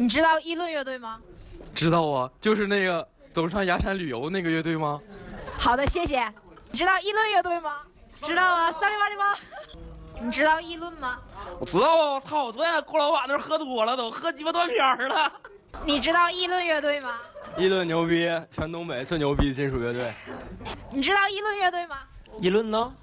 你知道议论乐队吗？知道啊，就是那个走上崖山旅游那个乐队吗？好的，谢谢。你知道议论乐队吗？知道啊，萨利瓦利吗？你知道议论吗？我知道啊，我操！我昨天郭老板那喝多了，都喝鸡巴断片儿了。你知道议论乐队吗？议论牛逼，全东北最牛逼的金属乐队。你知道议论乐队吗？议论呢？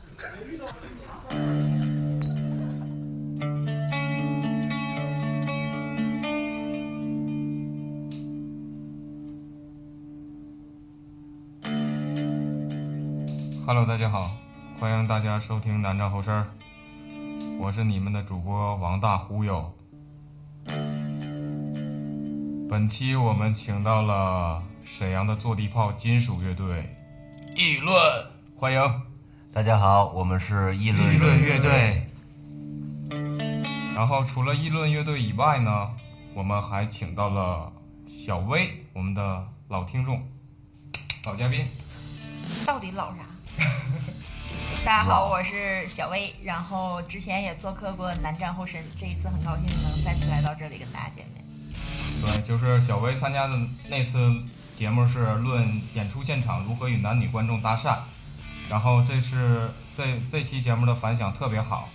Hello，大家好，欢迎大家收听南站后身儿，我是你们的主播王大忽悠。本期我们请到了沈阳的坐地炮金属乐队议论，欢迎。大家好，我们是议论议论乐队。然后除了议论乐队以外呢，我们还请到了小薇，我们的老听众、老嘉宾。到底老啥？大家好，我是小薇，然后之前也做客过南站后身，这一次很高兴能再次来到这里跟大家见面。对，就是小薇参加的那次节目是论演出现场如何与男女观众搭讪，然后这是这这期节目的反响特别好，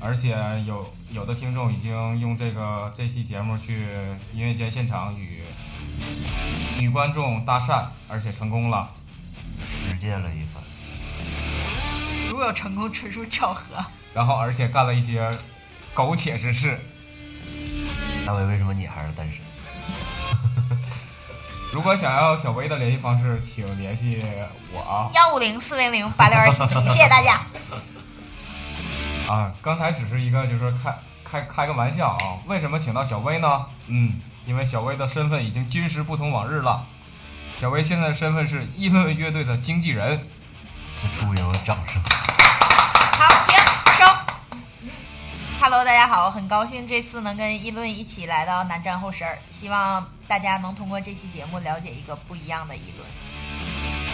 而且有有的听众已经用这个这期节目去音乐节现场与女观众搭讪，而且成功了。实践了一番。有成功，纯属巧合。然后而且干了一些苟且之事。大伟，为什么你还是单身？如果想要小薇的联系方式，请联系我啊。幺五零四零零八六二七七，谢谢大家。啊，刚才只是一个就是开开开个玩笑啊。为什么请到小薇呢？嗯，因为小薇的身份已经今时不同往日了。小薇现在的身份是议论乐队的经纪人。此处有掌声。好，停收。Hello，大家好，很高兴这次能跟议论一起来到南站后十儿，希望大家能通过这期节目了解一个不一样的议论。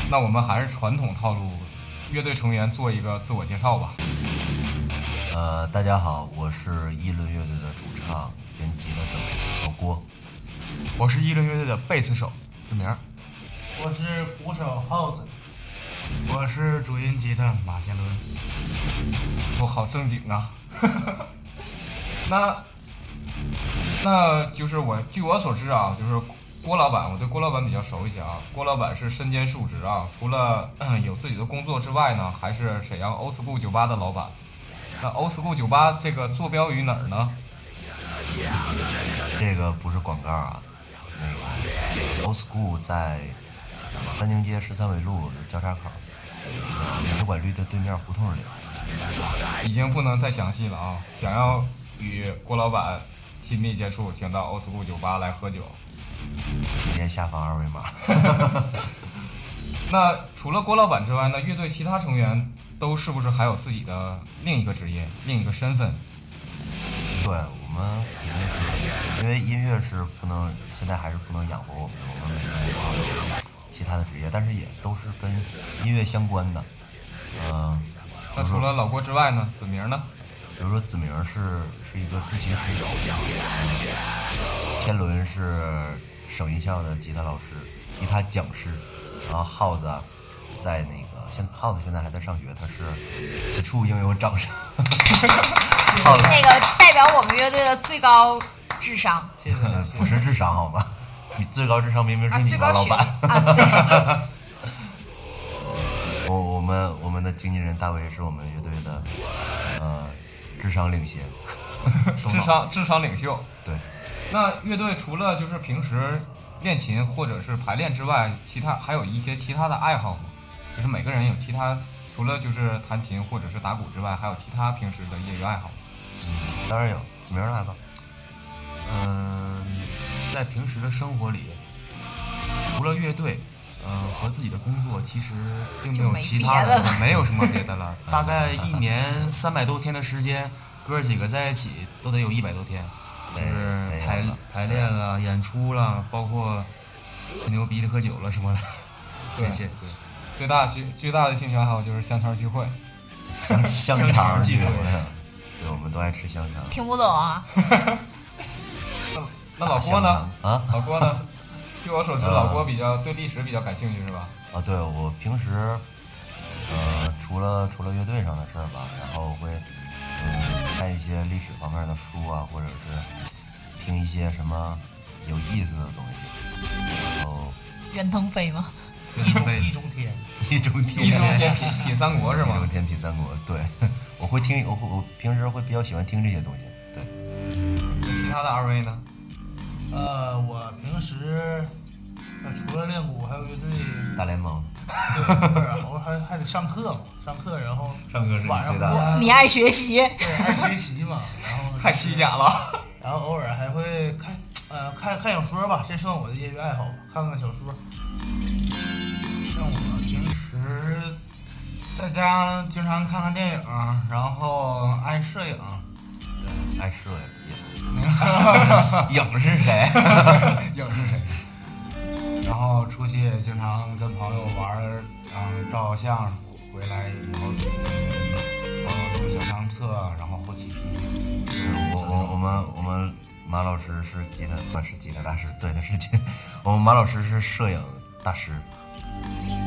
那我们还是传统套路，乐队成员做一个自我介绍吧。呃，大家好，我是议论乐队的主唱兼吉他手老郭。我是议论乐队的贝斯手子明。我是鼓手耗子。我是主音吉他马天伦。我好正经啊！那，那就是我据我所知啊，就是郭老板，我对郭老板比较熟一些啊。郭老板是身兼数职啊，除了 有自己的工作之外呢，还是沈阳 Old School 酒吧的老板。那 Old School 酒吧这个坐标于哪儿呢？这个不是广告啊，那个 Old School 在三经街十三纬路交叉口，那个美术馆绿的对面胡同里。已经不能再详细了啊！想要与郭老板亲密接触，请到 Old School 酒吧来喝酒。请见下方二维码。那除了郭老板之外呢？乐队其他成员都是不是还有自己的另一个职业、另一个身份？对，我们肯定是，因为音乐是不能，现在还是不能养活我们，我们每个人都有其他的职业，但是也都是跟音乐相关的。嗯、呃，那除了老郭之外呢？子明呢？比如说子明是是一个制琴师，天伦是省艺校的吉他老师、吉他讲师，然后耗子在那个现耗子现在还在上学，他是此处应有掌声。耗子那个代表我们乐队的最高智商，谢谢呃不是智商好吗？你最高智商明明是啊，你们老板。我我们我们的经纪人大卫是我们乐队的呃智商领先，智商智商领袖。对，那乐队除了就是平时练琴或者是排练之外，其他还有一些其他的爱好吗？就是每个人有其他，除了就是弹琴或者是打鼓之外，还有其他平时的业余爱好嗯。当然有，子明来吧。嗯、在平时的生活里，除了乐队，嗯、和自己的工作，其实并没有其他别的了没有什么别的了。大概一年三百多天的时间，哥儿几个在一起都得有一百多天，就是排排练了、演出了，包括吹牛逼的、喝酒了什么的，对这些。对最大最最大的兴趣爱好就是香肠聚会。香香香肠聚会会，对，我们都爱吃香肠。听不懂啊，那老郭呢？啊，老郭呢？据我所知，老郭比较对历史比较感兴趣，是吧？啊，对我平时，呃，除了除了乐队上的事儿吧，然后会，嗯，看一些历史方面的书啊，或者是听一些什么有意思的东西，然后袁腾飞吗？易中易中天，易中天，易中天品品三国是吗易中？天品三国，对，我会听，我会我平时会比较喜欢听这些东西，对，那其他的二位呢？呃，我平时呃除了练鼓，还有乐队，大联盟，对，不是，我还还得上课嘛，上课，然后上课是晚上最大的回家，你爱学习，对，爱学习嘛，然后太虚假了。然后偶尔还会看，呃，看看小说吧，这算我的业余爱好吧，看看小说。像我平时在家经常看看电影，然后爱摄影，爱摄影，影是谁？影是谁？然后出去也经常跟朋友玩儿，嗯，照相，回来以后自己给朋友录小相册，然后后期 P。我我我们我们马老师是吉他，不是吉他大师，对的是吉，我们马老师是摄影大师，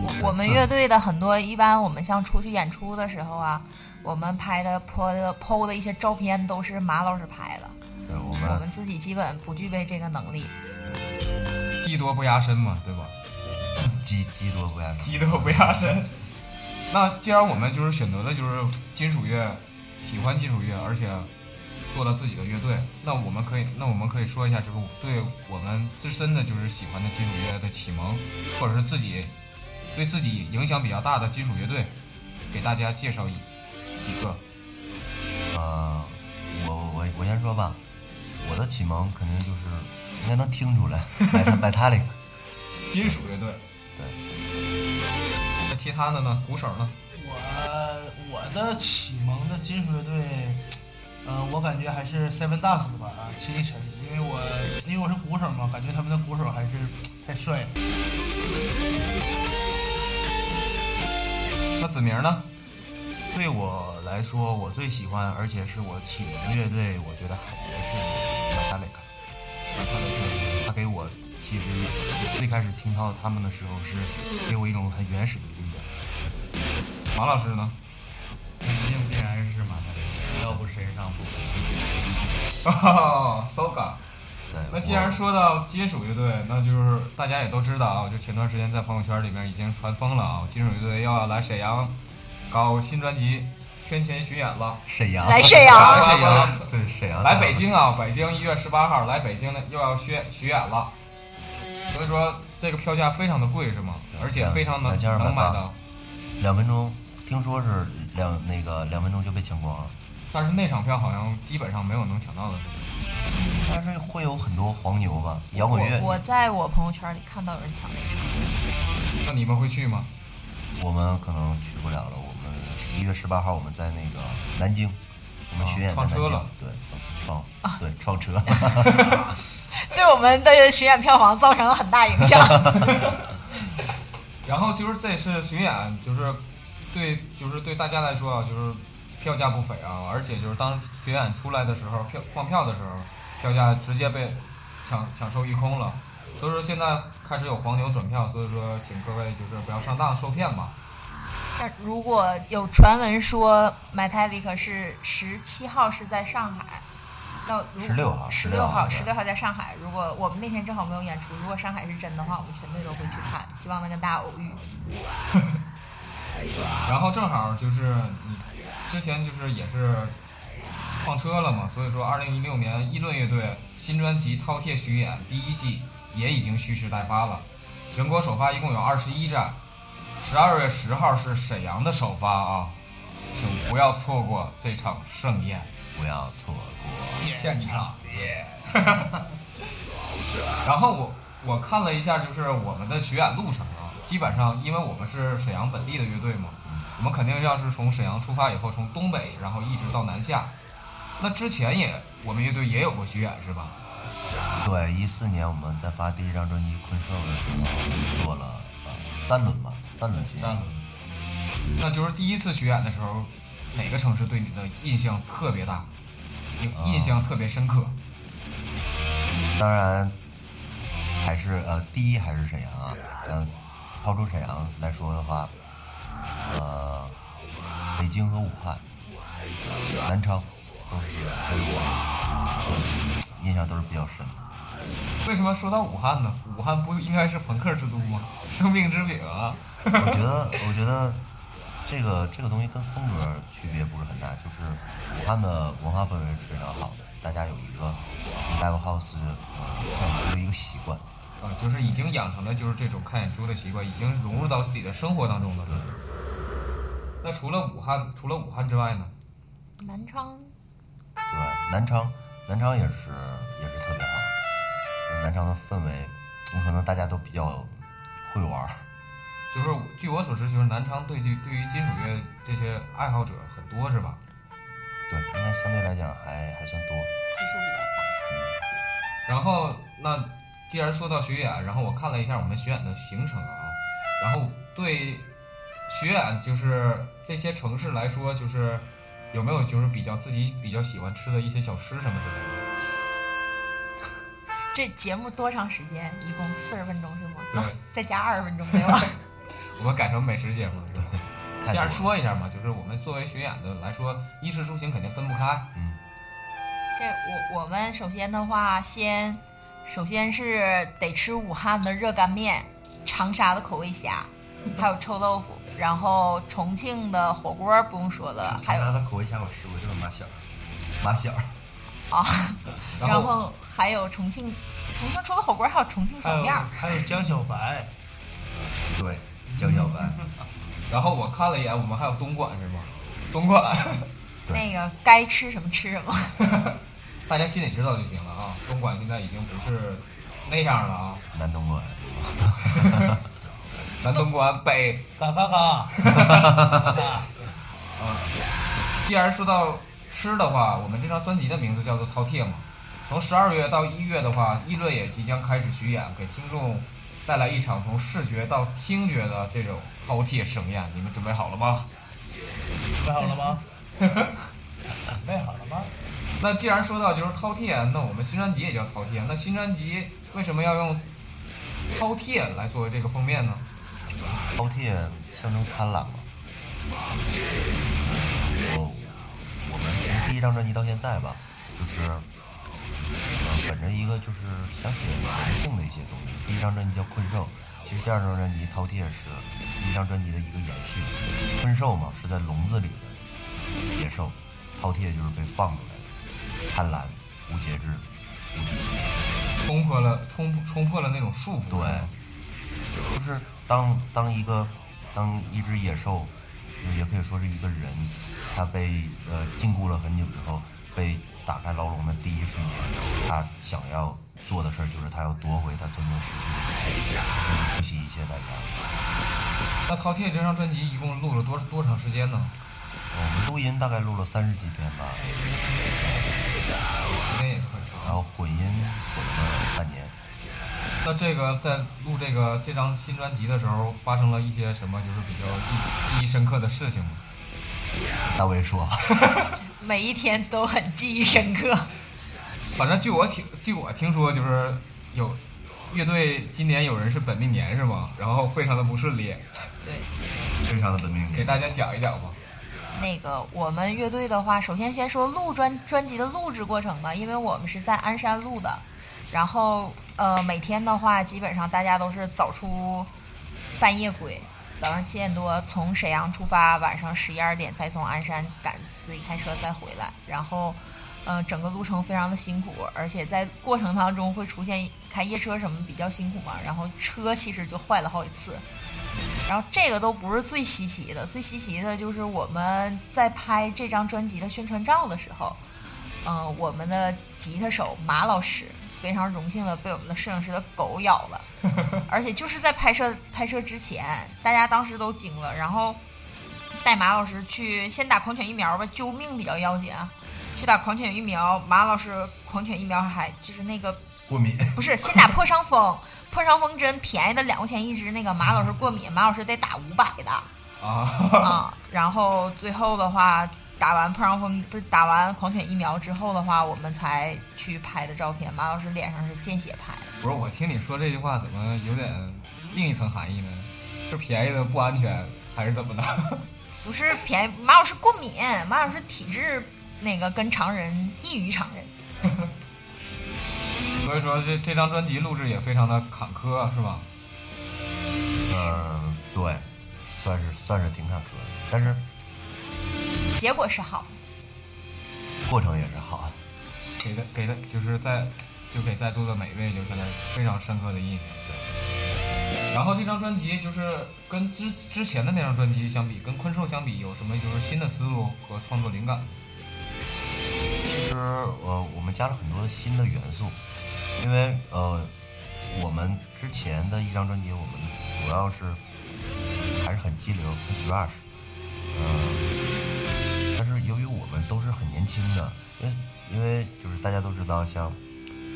我我们乐队的很多，一般我们像出去演出的时候啊，我们拍的、拍的、PO 的一些照片都是马老师拍的，对我我们们自己基本不具备这个能力。技多不压身嘛，对吧？技技多不压身技多不压身。那既然我们就是选择了就是金属乐，喜欢金属乐，而且做了自己的乐队，那我们可以，那我们可以说一下这个对我们自身的就是喜欢的金属乐的启蒙，或者是自己对自己影响比较大的金属乐队，给大家介绍一几个。呃，我我我先说吧，我的启蒙肯定就是应该能听出来，买它买它那个，金属乐队。对，那其他的呢？鼓手呢？我我的启蒙的金属乐队，呃，我感觉还是 Seven Dust 吧，啊，七力尘，因为我因为我是鼓手嘛，感觉他们的鼓手还是太帅了。那子明呢？对我来说，我最喜欢而且是我启蒙的乐队，我觉得还是 Metallica。Metallica，他给我其实最开始听到他们的时候，是给我一种很原始的力量。马老师呢？肯定必然是马特雷，要不谁上不？哦，Soga。那既然说到金属乐队，那就是大家也都知道啊，就前段时间在朋友圈里面已经传疯了啊，金属乐队又要来沈阳搞新专辑圈钱巡演了。沈阳来沈阳来沈阳，对沈阳来北京啊，北京一月十八号来北京的又要巡巡演了，所以说这个票价非常的贵是吗？而且非常能能买到，两分钟，听说是两那个两分钟就被抢光了，但是那场票好像基本上没有能抢到的是吗？但是会有很多黄牛吧，摇滚乐我我在我朋友圈里看到有人抢那场，那你们会去吗？我们可能去不了了。我们一月十八号我们在那个南京，我们巡演在南京，啊撞车了对，撞对撞车。对我们的巡演票房造成了很大影响。然后就是这次巡演，就是对，就是对大家来说啊，就是票价不菲啊，而且就是当巡演出来的时候，票放票的时候，票价直接被抢抢售一空了。所以说现在开始有黄牛转票，所以说请各位就是不要上当受骗吧。但如果有传闻说 Metallica 是十七号是在上海，那十六号十六号，十六号在上海。如果我们那天正好没有演出，如果上海是真的话，我们全队都会去看，希望能跟大家偶遇。然后正好就是你之前就是也是创车了嘛，所以说二零一六年议论乐队新专辑《饕餮巡演》第一季也已经蓄势待发了，全国首发一共有二十一站，十二月十号是沈阳的首发啊，请不要错过这场盛宴。不要错过现场耶！然后我我看了一下，就是我们的巡演路程啊，基本上因为我们是沈阳本地的乐队嘛，我们肯定要是从沈阳出发以后，从东北然后一直到南下。那之前也我们乐队也有过巡演是吧？对，一四年我们在发第一张专辑《困兽》的时候，做了呃三轮吧，三轮。那就是第一次巡演的时候，哪个城市对你的印象特别大，印印象特别深刻？当然还是呃第一还是沈阳啊。嗯，抛出沈阳来说的话，呃，北京和武汉、南昌都是对我嗯印象都是比较深的。为什么说到武汉呢？武汉不应该是朋克之都吗？生命之饼啊！我觉得，我觉得这个这个东西跟风格区别不是很大，就是武汉的文化氛围是非常好的，大家有一个去 live house 呃看演出的一个习惯。啊，就是已经养成了就是这种看演出的习惯，已经融入到自己的生活当中了。对。那除了武汉，除了武汉之外呢？南昌，对，南昌，南昌也是也是特别好。南昌的氛围，可能大家都比较会玩儿。就是据我所知，就是南昌对于对于金属乐这些爱好者很多，是吧？对，应该相对来讲还还算多。基数比较大。然后那既然说到巡演，然后我看了一下我们巡演的行程啊，然后对巡演就是这些城市来说，就是有没有就是比较自己比较喜欢吃的一些小吃什么之类的？这节目多长时间？一共四十分钟是吗？对那 再加二十分钟没有啊？我们改成美食节目了，是吧？太这样说一下嘛，就是我们作为巡演的来说，衣食住行肯定分不开。嗯这我我们首先的话，先首先是得吃武汉的热干面，长沙的口味虾，还有臭豆腐，然后重庆的火锅不用说了，还有长沙的口味虾我吃过，就是马小儿，马小。啊，然后然后还有重庆，重庆除了火锅还有重庆小面，还有江小白，对，江小白。然后我看了一眼，我们还有东莞是吗？东莞，那个该吃什么吃什么。大家心里知道就行了啊。东莞现在已经不是那样了啊。南东莞，南东莞北，嘎嘎嘎，既然说到吃的话，我们这张专辑的名字叫做《饕餮》嘛。从十二月到一月的话，议论也即将开始巡演，给听众带来一场从视觉到听觉的这种饕餮盛宴。你们准备好了吗？准备好了吗？准备好了吗？那既然说到就是饕餮，那我们新专辑也叫饕餮。那新专辑为什么要用饕餮来作为这个封面呢？饕餮象征贪婪嘛。我我们从第一张专辑到现在吧，就是呃本着一个就是想写男性的一些东西。第一张专辑叫《困兽》，其实第二张专辑《饕餮》是第一张专辑的一个延续。困兽嘛是在笼子里的野兽，饕餮就是被放出来的，贪婪、无节制、无底线。冲破了冲冲破了那种束缚。对，就是当当一个当一只野兽，也可以说是一个人，他被呃禁锢了很久之后，被打开牢笼的第一瞬间，他想要做的事儿就是他要夺回他曾经失去的一切，甚至不惜一切代价。那饕餮这张专辑一共录了多多长时间呢？我们录音大概录了三十几天吧，时间也是很长。然后混音混了半年。那这个在录这个这张新专辑的时候，发生了一些什么就是比较记记忆深刻的事情吗？大卫说吧，每一天都很记忆深刻。反正据我听据我听说，就是有乐队今年有人是本命年是吗？然后非常的不顺利，对，非常的本命年。给大家讲一讲吧。那个我们乐队的话，首先先说录专专辑的录制过程吧，因为我们是在鞍山录的，然后呃每天的话，基本上大家都是早出半夜归，早上七点多从沈阳出发，晚上十一二点再从鞍山赶自己开车再回来，然后呃整个路程非常的辛苦，而且在过程当中会出现开夜车什么比较辛苦嘛，然后车其实就坏了好几次。然后这个都不是最稀奇的，最稀奇的就是我们在拍这张专辑的宣传照的时候，嗯、我们的吉他手马老师非常荣幸的被我们的摄影师的狗咬了，而且就是在拍摄拍摄之前，大家当时都惊了，然后带马老师去先打狂犬疫苗吧，救命比较要紧啊，去打狂犬疫苗，马老师狂犬疫苗还就是那个过敏。不是先打破伤风，破伤风针便宜的两块钱一支，那个马老师过敏，马老师得打五百的啊，啊。然后最后的话，打完破伤风不是打完狂犬疫苗之后的话，我们才去拍的照片。马老师脸上是见血拍的。不是，我听你说这句话怎么有点另一层含义呢？是便宜的不安全，还是怎么的？不是便宜，马老师过敏，马老师体质那个跟常人异于常人。所以说这这张专辑录制也非常的坎坷，是吧？嗯，对，算是算是挺坎坷的，但是结果是好，过程也是好的。给的给的就是在就给在座的每一位留下了非常深刻的印象。对然后这张专辑就是跟之之前的那张专辑相比，跟昆兽相比，有什么就是新的思路和创作灵感？其实呃，我们加了很多新的元素，因为呃，我们之前的一张专辑，我们主要是就是还是很激流，很 thrash，嗯、因为因为就是大家都知道像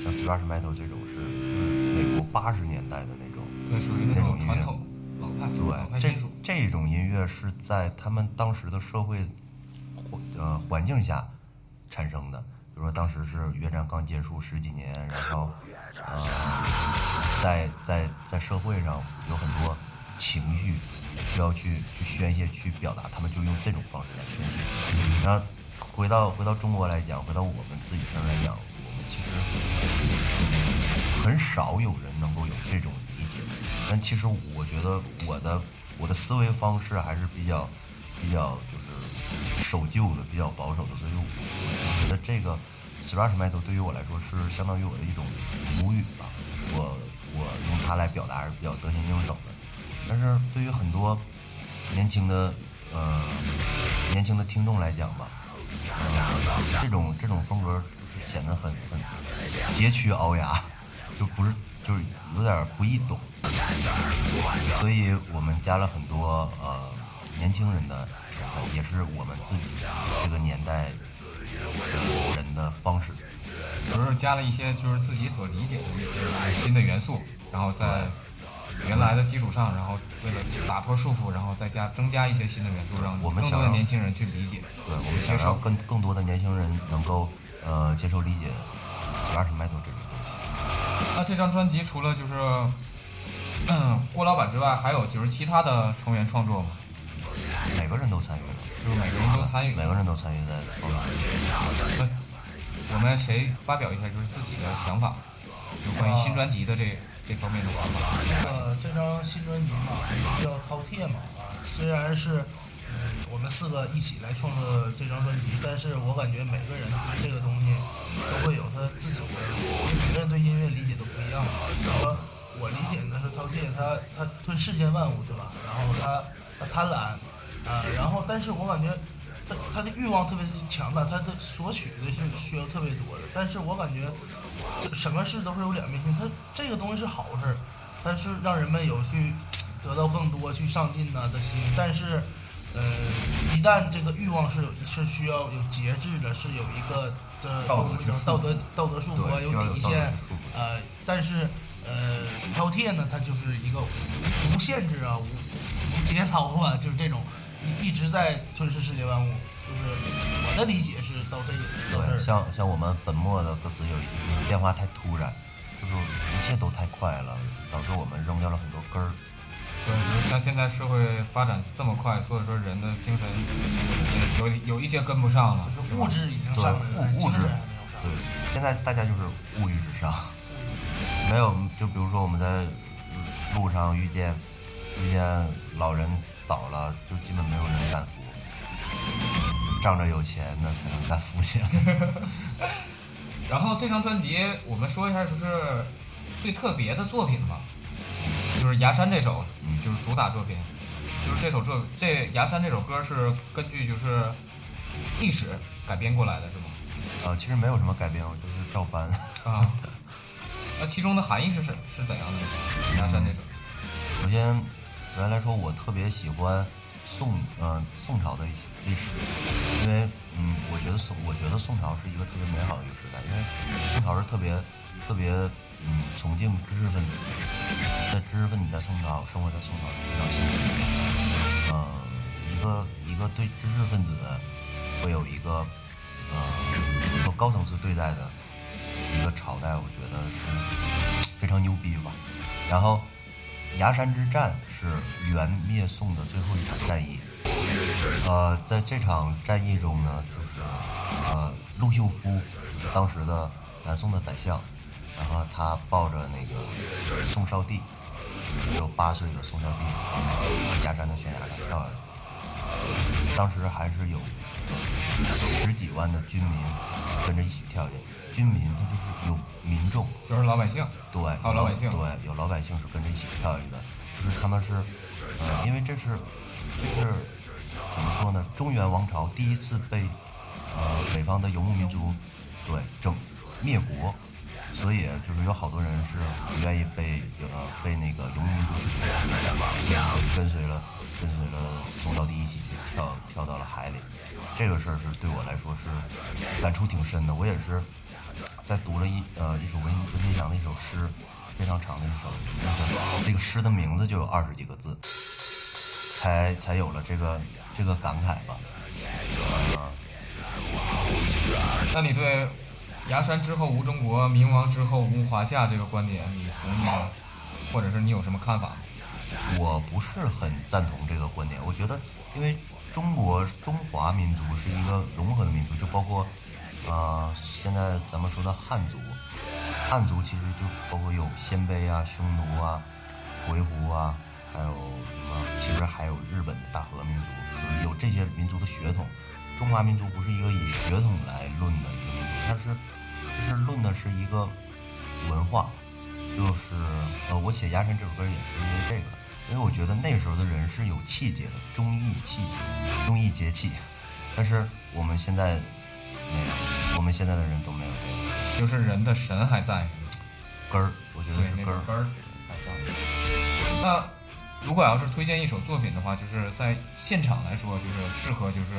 像 thrash metal 这种是是美国八十年代的那种对，属于那那种音乐种传统老派对，这。这种音乐是在他们当时的社会环呃环境下产生的。比如说，当时是越战刚结束十几年，然后呃，在在在社会上有很多情绪需要去去宣泄、去表达，他们就用这种方式来宣泄。然后回到回到中国来讲，回到我们自己身上来讲，我们其实很少有人能够有这种理解。但其实我觉得我的我的思维方式还是比较比较就是守旧的，比较保守的，所以我我觉得这个 thrash metal 对于我来说是相当于我的一种母语吧。我我用它来表达是比较得心应手的。但是对于很多年轻的呃年轻的听众来讲吧，这种这种风格就是显得很很佶屈聱牙，就不是就是有点不易懂。所以我们加了很多呃年轻人的成分，也是我们自己这个年代的人的方式。就是加了一些就是自己所理解的一些新的元素，然后在原来的基础上，然后为了打破束缚，然后再加增加一些新的元素，让更多的年轻人去理解、对，我们想让受。更更多的年轻人能够呃接受理解 thrash metal 这种东西。那这张专辑除了就是嗯郭老板之外，还有就是其他的成员创作吗？每个人都参与了，就是每个人都参与。每个人都参与在创作。那我们谁发表一下就是自己的想法，就关于新专辑的这这方面的想法？呃，这张新专辑嘛，名字叫《饕餮》嘛啊，虽然是嗯我们四个一起来创作这张专辑，但是我感觉每个人对这个东西都会有他自己的，因为每个人对音乐理解都不一样嘛。比如说我理解的是饕餮，他他吞世间万物，对吧？然后他他贪婪啊，然后但是我感觉。他他的欲望特别强大，他的索取的是需要特别多的，但是我感觉这什么事都是有两面性，它这个东西是好事儿，它是让人们有去 得到更多、去上进呐、的心，但是，呃，一旦这个欲望是有是需要有节制的，是有一个的道德道德道德束缚啊，有底线呃，但是呃，饕餮呢，它就是一个无无限制啊，无无节操啊，就是这种一一直在吞噬世界万物，就是我的理解是到这到这。像像我们本末的歌词有一句变化太突然，就是一切都太快了，导致我们扔掉了很多根儿。对，就是像现在社会发展这么快，所以说人的精神有有一些跟不上了，就是物质已经对上来了，物物质精神还没有上。对，现在大家就是物欲至上，没有就比如说我们在路上遇见遇见老人倒了，就基本没有人敢扶，仗着有钱那才能敢扶起来。然后这张专辑我们说一下，就是最特别的作品吧，就是《崖山》这首，就是主打作品，就是这首作这《崖山》这首歌是根据就是历史改编过来的，是吗？呃，其实没有什么改编，我就是照搬。啊，那其中的含义是是是怎样的呢？《崖山》这首，首先，首先来说，我特别喜欢宋，呃，宋朝的一些历史，因为，嗯，我觉得宋，我觉得宋朝是一个特别美好的一个时代，因为宋朝是特别，特别，嗯，崇敬知识分子。的，在知识分子在宋朝生活在宋朝是非常幸福的一件事，嗯，一个一个对知识分子，会有一个呃说高层次对待的一个朝代，我觉得是非常牛逼吧。然后崖山之战是元灭宋的最后一场战役。呃，在这场战役中呢，就是呃陆秀夫当时的南宋的宰相，然后他抱着那个宋少帝，只有八岁的宋少帝从崖山的悬崖上跳下去，当时还是有十几万的军民跟着一起跳下去。军民他就是有民众，就是老百姓，对，还有老百姓对，有老百姓是跟着一起跳下去的，就是他们是，呃，因为这是，就是怎么说呢？中原王朝第一次被呃北方的游牧民族对整灭国，所以就是有好多人是不愿意被呃被那个游牧民族去统治，跟随了跟随了宋昭帝一起去跳跳到了海里。这个事儿是对我来说是感触挺深的，我也是。在读了一呃一首文文天祥的一首诗，非常长的一首，那个这个诗的名字就有二十几个字，才才有了这个这个感慨吧。那你对崖山之后无中国，明亡之后无华夏这个观点，你同意吗？或者是你有什么看法？我不是很赞同这个观点，我觉得因为中国中华民族是一个融合的民族，就包括。啊，现在咱们说的汉族，汉族其实就包括有鲜卑啊、匈奴啊、回鹘啊，还有什么？其实还有日本的大和民族，就是有这些民族的血统。中华民族不是一个以血统来论的一个民族，它是，它是论的是一个文化。就是呃，我写《崖山》这首歌也是因为这个，因为我觉得那时候的人是有气节的，忠义气节，忠义节气。但是我们现在。没有，我们现在的人都没有这个，就是人的神还在，根儿，我觉得是根儿，根儿还在。那如果要是推荐一首作品的话，就是在现场来说，就是适合就是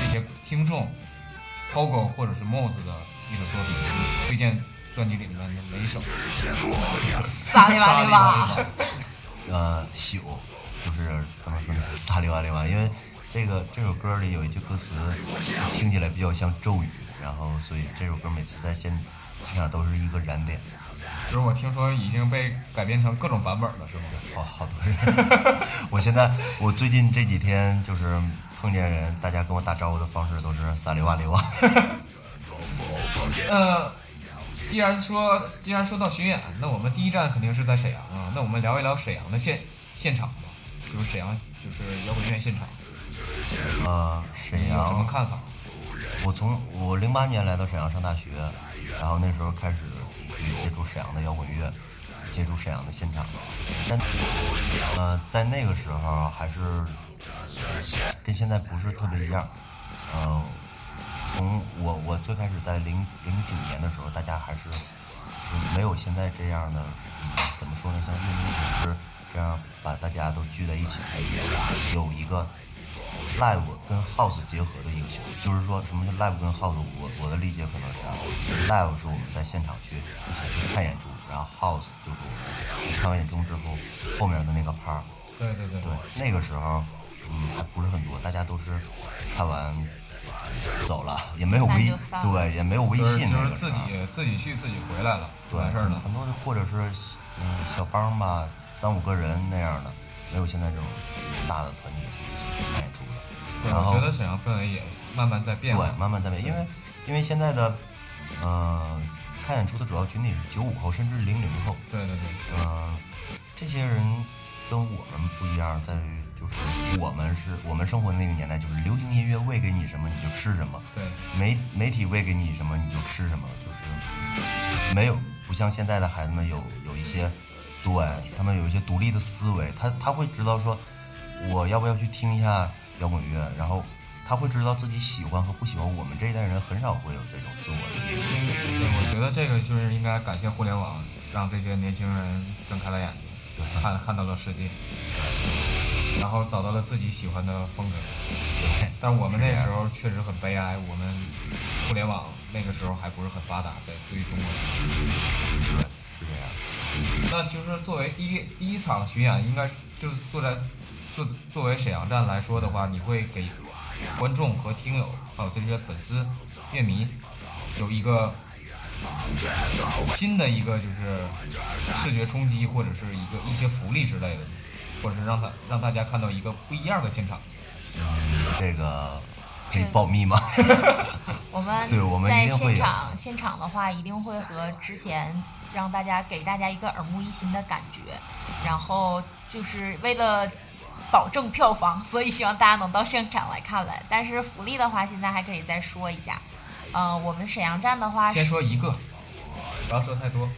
这些听众，Pogo 或者是 Moss 的一首作品，推荐专辑里面的哪一首？撒里哇 里哇。呃，朽，就是怎么说呢？撒里哇里哇，因为。这个这首歌里有一句歌词，听起来比较像咒语，然后所以这首歌每次在现现场都是一个燃点。就是我听说已经被改编成各种版本了，是吗？好好多人。我现在我最近这几天就是碰见人，大家跟我打招呼的方式都是撒里哇里哇。呃，既然说既然说到巡演，那我们第一站肯定是在沈阳啊。那我们聊一聊沈阳的现现场吧，就是沈阳就是摇滚乐现场。呃，沈阳有什么看法？我从我零八年来到沈阳上大学，然后那时候开始接触沈阳的摇滚乐，接触沈阳的现场。但呃，在那个时候还是跟现在不是特别一样。嗯，从我我最开始在零零九年的时候，大家还是就是没有现在这样的，怎么说呢？像乐迷组织这样把大家都聚在一起去有一个。Live 跟 house 结合的一个形式，就是说什么叫 live 跟 house？我我的理解可能是啊，live 是我们在现场去一起去看演出，然后 house 就是我们看完演出之后后面的那个 part。对对对。对，那个时候嗯还不是很多，大家都是看完走了，也没有微对，也没有微信就是自己自己去自己回来了，完事儿了。很多或者是嗯小帮吧，三五个人那样的，没有现在这种大的团体去一起去看演出。我觉得沈阳氛围也慢慢在变。对，慢慢在变，因为因为现在的，呃，看演出的主要群体是九五后，甚至零零后。对对对。嗯，这些人跟我们不一样，在于就是我们是我们生活的那个年代，就是流行音乐喂给你什么你就吃什么。对。媒媒体喂给你什么你就吃什么，就是没有不像现在的孩子们有有一些，对他们有一些独立的思维，他他会知道说，我要不要去听一下。摇滚乐，然后他会知道自己喜欢和不喜欢。我们这一代人很少会有这种自我的意识。对，我觉得这个就是应该感谢互联网，让这些年轻人睁开了眼睛，看看到了世界，然后找到了自己喜欢的风格。但我们那时候确实很悲哀，我们互联网那个时候还不是很发达，在对于中国。对，是这样。那就是作为第一第一场巡演，应该是就是坐在。作作为沈阳站来说的话，你会给观众和听友，还有这些粉丝、乐迷，有一个新的一个就是视觉冲击，或者是一个一些福利之类的，或者是让他让大家看到一个不一样的现场。这个可以保密吗？我们对我们在一定会有现场现场的话，一定会和之前让大家给大家一个耳目一新的感觉，然后就是为了保证票房，所以希望大家能到现场来看来。但是福利的话，现在还可以再说一下。嗯、我们沈阳站的话先说一个，不要说太多。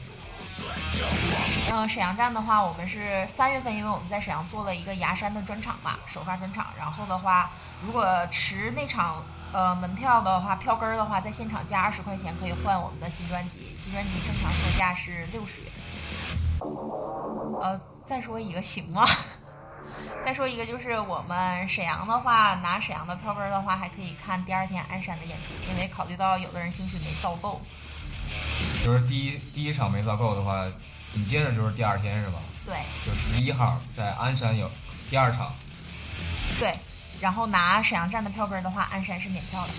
嗯，沈阳站的话，我们是三月份，因为我们在沈阳做了一个牙山的专场嘛，首发专场。然后的话，如果持那场呃门票的话，票根儿的话，在现场加二十块钱可以换我们的新专辑。新专辑正常售价是六十元。呃，再说一个行吗？再说一个，就是我们沈阳的话，拿沈阳的票根的话，还可以看第二天鞍山的演出，因为考虑到有的人兴许没造够。就是第一第一场没造够的话，紧接着就是第二天是吧？对就十一号在鞍山有第二场。对，然后拿沈阳站的票根的话，鞍山是免票的。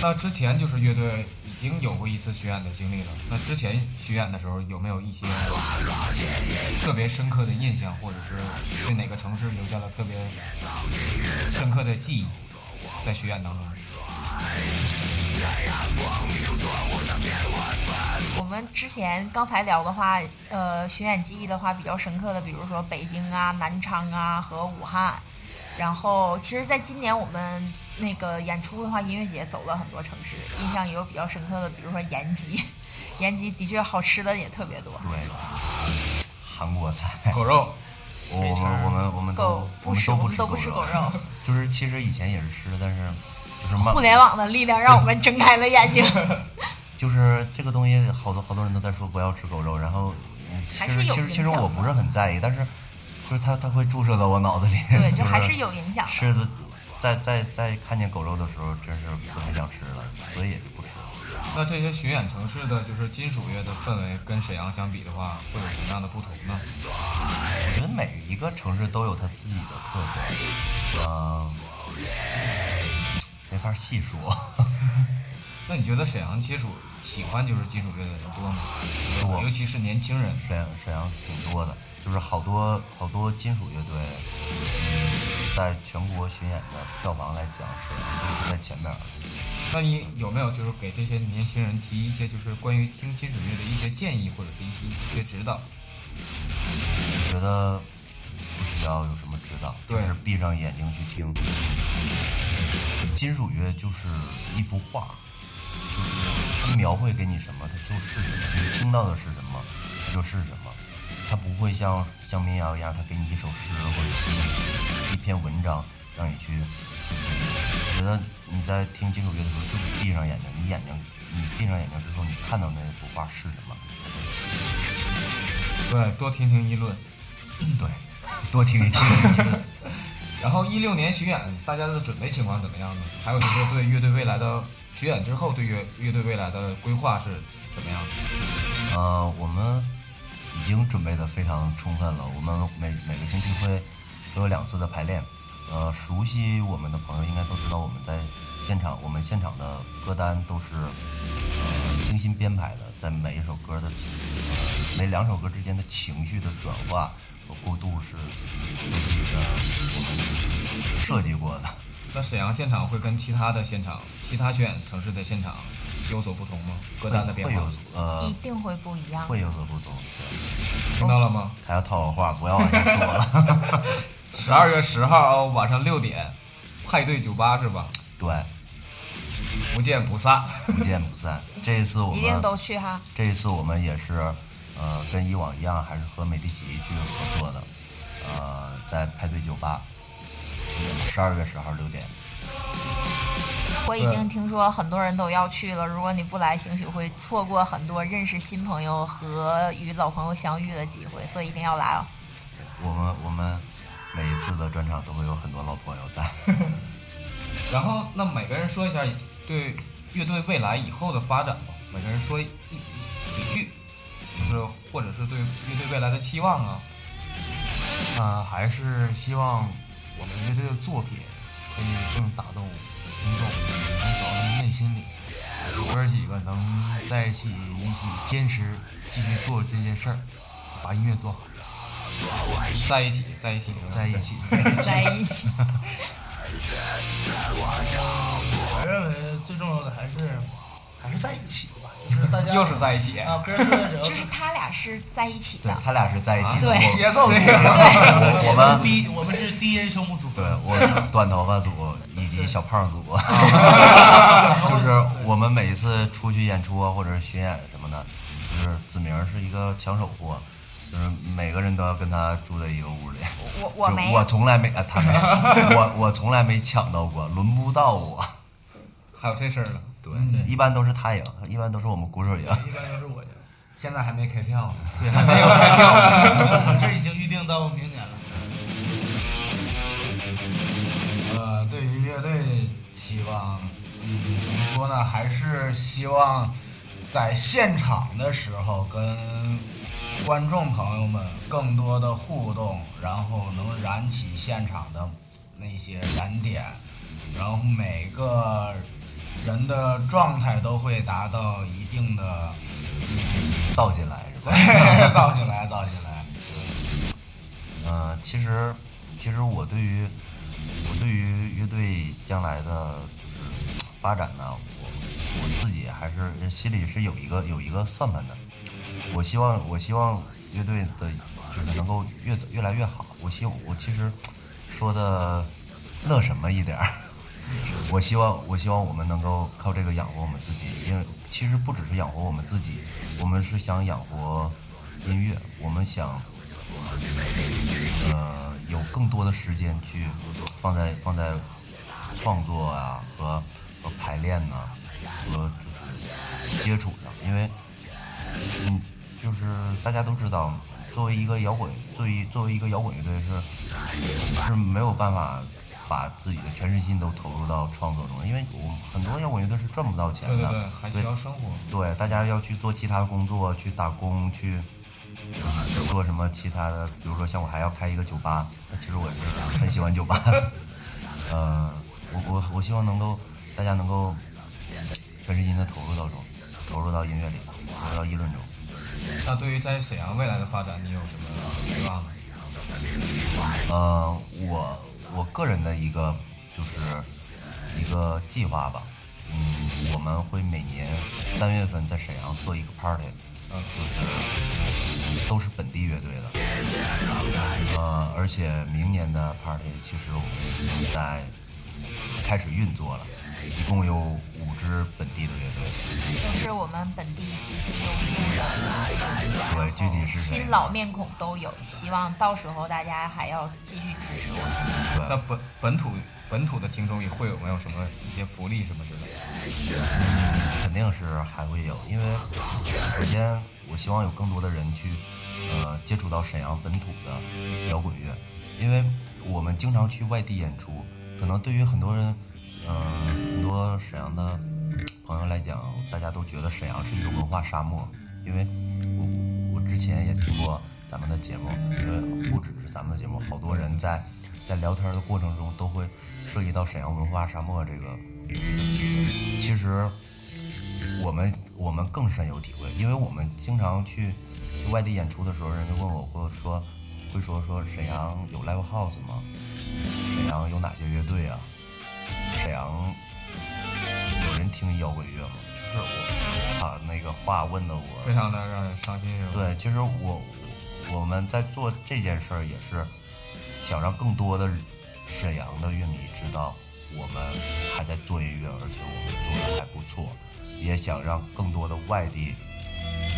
那之前就是乐队已已经有过一次巡演的经历了。那之前巡演的时候有没有一些特别深刻的印象，或者是对哪个城市留下了特别深刻的记忆，在巡演当中？我们之前刚才聊的话，呃，巡演记忆的话比较深刻的，比如说北京啊、南昌啊和武汉。然后，其实，在今年我们那个演出的话，音乐节走了很多城市，印象也有比较深刻的，比如说延吉，延吉的确好吃的也特别多。对，韩国菜，狗肉，我 我们我们我们都狗我们不吃，我们都都不吃狗不吃狗肉。就是其实以前也是吃，但是就是慢互联网的力量让我们睁开了眼睛。就是这个东西，好多好多人都在说不要吃狗肉，然后其实其实其实我不是很在意，但是就是它它会注射到我脑子里，对，就这还是有影响的。吃的，在在在看见狗肉的时候，真是不太想吃了，所以也就不吃了。那这些巡演城市的就是金属乐的氛围跟沈阳相比的话，会有什么样的不同呢？我觉得每一个城市都有它自己的特色，嗯、没法细说。那你觉得沈阳接触喜欢就是金属乐的人多吗？多尤其是年轻人。沈阳沈阳挺多的，就是好多好多金属乐队，嗯，在全国巡演的票房来讲，沈阳都是在前面儿。那你有没有就是给这些年轻人提一些就是关于听金属乐的一些建议或者是一些一些指导？我觉得不需要有什么指导，就是闭上眼睛去听。金属乐就是一幅画，就是它描绘给你什么，它就是什么，你听到的是什么，它就是什么。它不会像像民谣一样，它给你一首诗或者是一篇文章让你去。我觉得你在听金属乐的时候，就是闭上眼睛，你眼睛你闭上眼睛之后，你看到那幅画是什么，它就是什么。对，多听听议论。对，多听一听。然后一六年巡演，大家的准备情况怎么样呢？还有就是对乐队未来的巡演之后，对乐乐队未来的规划是怎么样的？呃，我们已经准备的非常充分了。我们每每个星期会都有两次的排练。呃，熟悉我们的朋友应该都知道，我们在现场，我们现场的歌单都是呃精心编排的，在每一首歌的、呃、每两首歌之间的情绪的转化和过渡是都是一个我们设计过的。那沈阳现场会跟其他的现场、其他选城市的现场有所不同吗？歌单的变化会有，呃一定会不一样。会有所不同。对听到了吗？他要套我话，不要往下说了。十二月十号哦晚上六点，派对酒吧是吧？对，不见不散。不见不散。这一次我们一定都去哈。这一次我们也是，呃，跟以往一样，还是和美第奇去合作的，呃，在派对酒吧，是十二月十号六点。我已经听说很多人都要去了，如果你不来，兴许会错过很多认识新朋友和与老朋友相遇的机会，所以一定要来哦。我们我们每一次的专场都会有很多老朋友在。然后，那每个人说一下对乐队未来以后的发展吧。每个人说一几句，就是或者是对乐队未来的期望啊。啊、还是希望我们乐队的作品可以更打动听众，能走到他们内心里。哥几个能在一起，一起坚持继续做这件事儿，把音乐做好。在一起，在一起，在一起，在一起。我认为最重要的还是还是在一起吧，就是大家又是在一起。啊，哥四个只要就是他俩是在一起的，对他俩是在一起的。对。我节奏这个我我们低，我们是低音声部组对合，我短头发组以及小胖组，就是我们每一次出去演出啊，或者是巡演什么的，就是子明是一个抢手货，就是每个人都要跟他住在一个屋里。我我没我从来没啊，他没，我我从来没抢到过，轮不到我。还有这事儿呢？对，一般都是他赢，一般都是我们鼓手赢。一般都是我赢。现在还没开票呢。对，还没有开票，我 这已经预定到明年了。呃，对于乐队，希望，嗯，怎么说呢？还是希望在现场的时候跟观众朋友们更多的互动，然后能燃起现场的那些燃点，然后每个人的状态都会达到一定的，造进来是吧？对，造进来，造进来。嗯，其实，其实我对于我对于乐队将来的就是发展呢，我我自己还是心里是有一个有一个算盘的。我希望我希望乐队的就是能够越越来越好。我希望我其实说的那什么一点儿，我希望我希望我们能够靠这个养活我们自己，因为其实不只是养活我们自己，我们是想养活音乐，我们想呃有更多的时间去放在放在创作啊和和排练呐、和就是接触上，因为嗯就是大家都知道，作为一个摇滚，作为作为一个摇滚乐队是是没有办法把自己的全身心都投入到创作中，因为我们很多摇滚乐队是赚不到钱的，对对对，还需要生活。对，大家要去做其他工作，去打工，去去做什么其他的，比如说像我还要开一个酒吧，那其实我是很喜欢酒吧。呃，我我我希望能够大家能够全身心的投入到中，投入到音乐里，投入到议论中。那对于在沈阳未来的发展，你有什么希望呢？呃，我我个人的一个就是一个计划吧，嗯，我们会每年三月份在沈阳做一个 party，就是都是本地乐队的，呃，而且明年的 party 其实我们已经在开始运作了，一共有支本地的乐队，都是我们本地极其优秀的对，具体是谁新？老面孔都有，希望到时候大家还要继续支持我们。那本本土本土的听众也会有没有什么一些福利什么之类的？嗯，肯定是还会有，因为首先我希望有更多的人去呃接触到沈阳本土的摇滚乐，因为我们经常去外地演出，可能对于很多人，嗯、很多沈阳的朋友来讲，大家都觉得沈阳是一个文化沙漠，因为我我之前也听过咱们的节目，因为不只是咱们的节目，好多人在在聊天的过程中都会涉及到沈阳文化沙漠这个这个词。其实我们我们更深有体会，因为我们经常去去外地演出的时候，人家问我会说会说说沈阳有 live house 吗？沈阳有哪些乐队啊？沈阳有人听摇滚乐吗？就是我他那个话问的我非常的让人伤心，是吧？对，其实我我们在做这件事儿也是想让更多的沈阳的乐迷知道我们还在做音乐，而且我们做的还不错，也想让更多的外地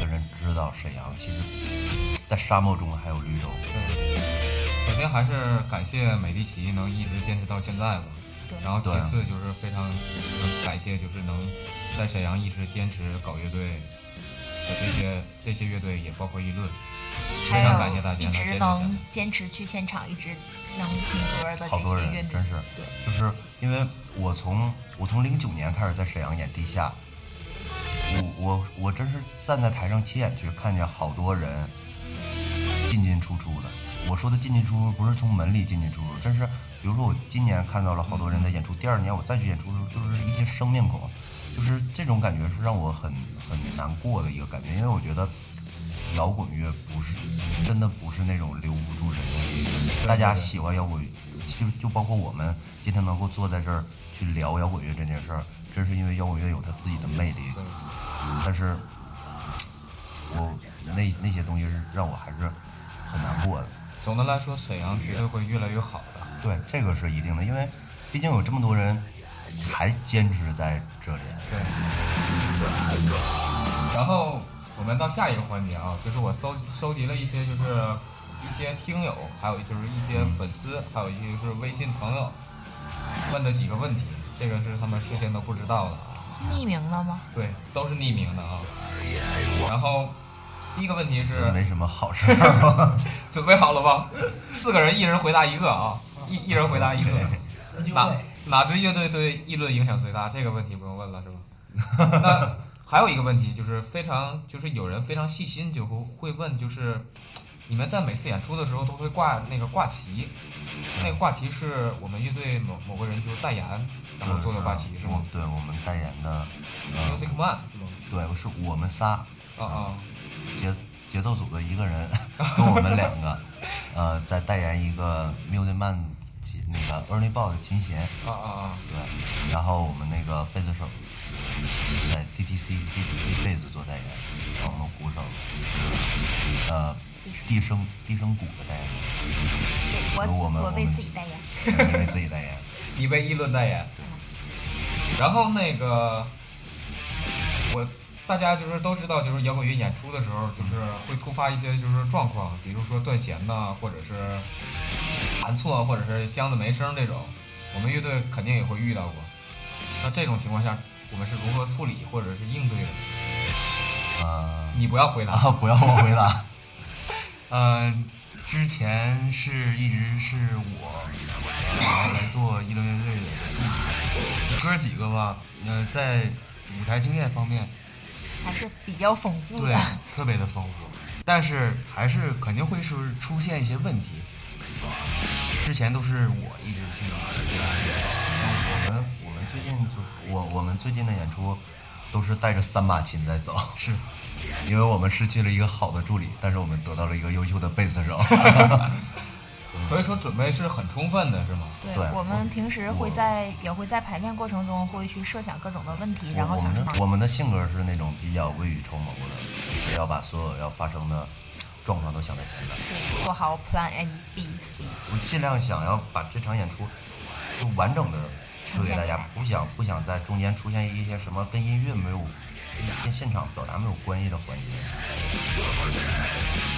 的人知道沈阳其实，在沙漠中还有绿洲。对，首先还是感谢美第奇能一直坚持到现在吧。对然后其次就是非常感谢，就是能在沈阳一直坚持搞乐队的这些这些乐队，也包括议论。非常感谢大家一直家能坚持下来。能坚持去现场，一直能听歌的好多这些乐迷，人真是对，就是因为我从我从零九年开始在沈阳演地下，我我我真是站在台上亲眼去看见好多人进进出出的。我说的进进出出不是从门里进进出出，真是比如说我今年看到了好多人在演出，第二年我再去演出的时候，就是一些生面孔，就是这种感觉是让我很很难过的一个感觉，因为我觉得摇滚乐不是真的不是那种留不住人的 大家喜欢摇滚乐，就就包括我们今天能够坐在这儿去聊摇滚乐这件事儿，真是因为摇滚乐有它自己的魅力，但是我那那些东西是让我还是很难过的。总的来说，沈阳绝对会越来越好的。对，这个是一定的，因为毕竟有这么多人还坚持在这里。对。然后我们到下一个环节啊，就是我搜收集了一些，就是一些听友，还有就是一些粉丝，还有一些就是微信朋友问的几个问题，这个是他们事先都不知道的。匿名的吗？对，都是匿名的啊。然后第一个问题是，没什么好事。准备好了吗？四个人，一人回答一个啊，一一人回答一个。哪哪支乐队对议论影响最大？这个问题不用问了是吧？那还有一个问题就是非常就是有人非常细心就会会问就是你们在每次演出的时候都会挂那个挂旗，那个挂旗是我们乐队某某个人就是代言然后做的挂旗是吗？对，我们代言的 Music Man 是吗？对，是我们仨。啊啊。节节奏组的一个人 跟我们两个，呃，在代言一个 Music Man 那个 Ernie Ball 的琴弦。啊啊啊！对，然后我们那个贝斯手是在 DTC DTC 贝斯做代言，然后我们鼓手是呃地声地声鼓的代言人。我我们我 为自己代言。你为自己代言。你为议论代言。然后那个我。大家就是都知道，就是摇滚乐演出的时候，就是会突发一些就是状况，比如说断弦呐，或者是弹错，或者是箱子没声这种，我们乐队肯定也会遇到过。那这种情况下，我们是如何处理或者是应对的？呃，你不要回答，不要我回答。嗯，之前是一直是我来做一轮乐队的助理，哥几个吧，呃，在舞台经验方面。还是比较丰富的，对，特别的丰富，但是还是肯定会是出现一些问题。之前都是我一直去解决。我们我们最近就我我们最近的演出都是带着三把琴在走，是因为我们失去了一个好的助理，但是我们得到了一个优秀的贝斯手。所以说准备是很充分的，是吗？对，我们平时会在也会在排练过程中会去设想各种的问题，然后想办法。我们的性格是那种比较未雨绸缪的，就是要把所有要发生的状况都想在前面，对，做好 Plan A、B、C。我尽量想要把这场演出就完整的留给大家，不想不想在中间出现一些什么跟音乐没有、跟现场表达没有关系的环节。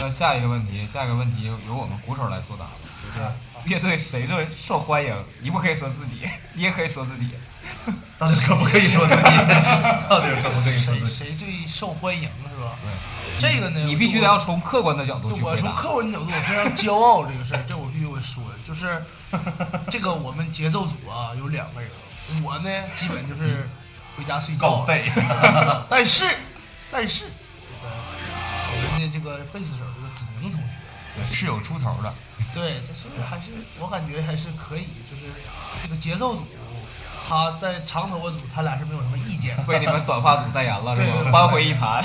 那下一个问题，下一个问题由我们鼓手来作答。乐队谁最受欢迎？你不可以说自己，你也可以说自己。到底可不可以说自己？到底可不可以说谁谁最受欢迎是吧？对，这个呢，你必须得要从客观的角度去我从客观角度，我非常骄傲这个事儿，这我必须会说，就是 这个我们节奏组啊有两个人，我呢基本就是回家睡觉。但是，但是这个我们的这个贝斯手这个子明同学。是有出头的，对，这是还是我感觉还是可以，就是这个节奏组，他在长头发组，他俩是没有什么意见。为你们短发组代言了是吧？扳回一盘。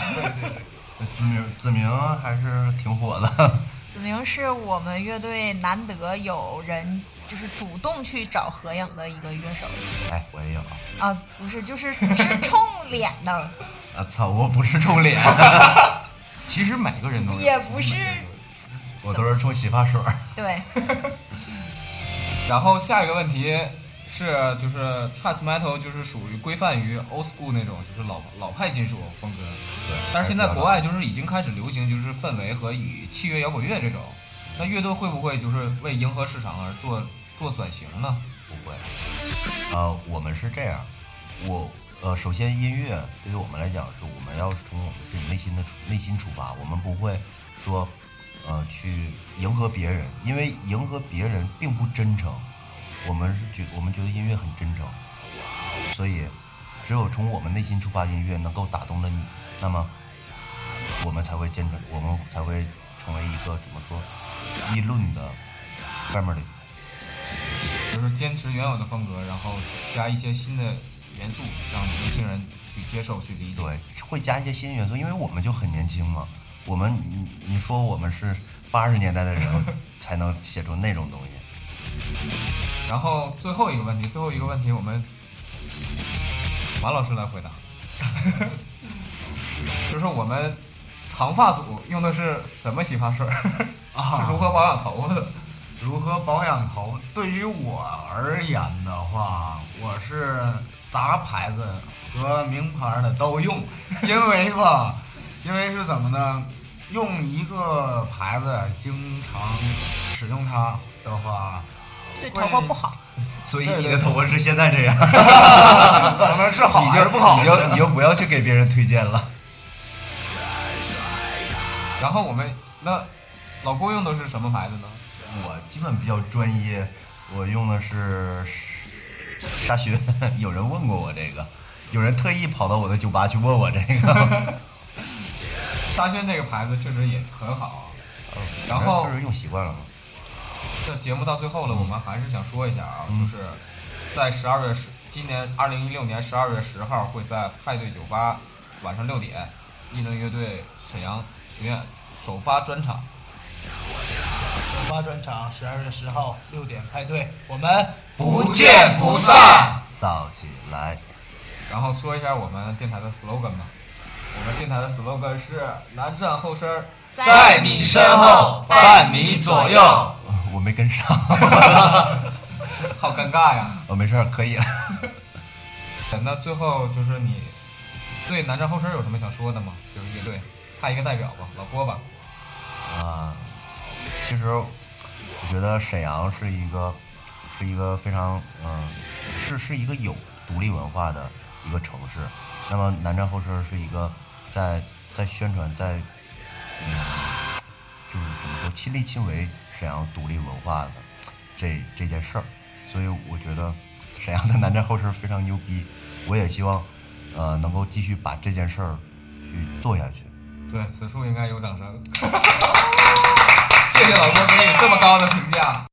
子明，子明还是挺火的。子明是我们乐队难得有人就是主动去找合影的一个乐手。哎，我也有。啊，不是，就是是冲脸的。啊操！我不是冲脸。其实每个人都也不是。我都是冲洗发水儿。对。然后下一个问题是，就是 thrash metal 就是属于规范于 old school 那种，就是老老派金属风格。对。但是现在国外就是已经开始流行，就是氛围和以器乐摇滚乐这种。那乐队会不会就是为迎合市场而做做转型呢？不会。呃，我们是这样，我呃，首先音乐对于我们来讲，是我们要从我们自己内心的内心出发，我们不会说。呃，去迎合别人，因为迎合别人并不真诚。我们是觉，我们觉得音乐很真诚，所以只有从我们内心出发，音乐能够打动了你，那么我们才会坚持，我们才会成为一个怎么说议论的 family。就是坚持原有的风格，然后加一些新的元素，让年轻人去接受、去理解。对，会加一些新元素，因为我们就很年轻嘛。我们你你说我们是八十年代的人，才能写出那种东西。然后最后一个问题，最后一个问题，我们马老师来回答，就是我们长发组用的是什么洗发水？啊 是如何保养头发的？如何保养头？对于我而言的话，我是杂牌子和名牌的都用，因为吧，因为是怎么呢？用一个牌子经常使用它的话，对会头发不好。所以你的头发是现在这样，可能是好你是不好？你就你就不要去给别人推荐了。然后我们那老郭用的是什么牌子呢？我基本比较专业，我用的是沙宣。有人问过我这个，有人特意跑到我的酒吧去问我这个。沙宣这个牌子确实也很好，然后就是用习惯了嘛。这节目到最后了，我们还是想说一下啊，就是在十二月十，今年二零一六年十二月十号会在派对酒吧晚上六点，议论乐队沈阳学院首发专场。首发专场十二月十号六点派对，我们不见不散。造起来！然后说一下我们电台的 slogan 吧。我们电台的 slogan 是南站后身，在你身后，伴你左右。我没跟上 好尴尬呀。我没事儿，可以了。那最后就是你对南站后身有什么想说的吗？就是乐队派一个代表吧，老郭吧。啊，其实我觉得沈阳是一个是一个非常嗯、是是一个有独立文化的一个城市。那么南站后身是一个在在宣传在嗯就是怎么说亲力亲为沈阳独立文化的这这件事儿，所以我觉得沈阳的南站后身非常牛逼。我也希望呃能够继续把这件事儿去做下去。对，此处应该有掌声。谢谢老郭给你这么高的评价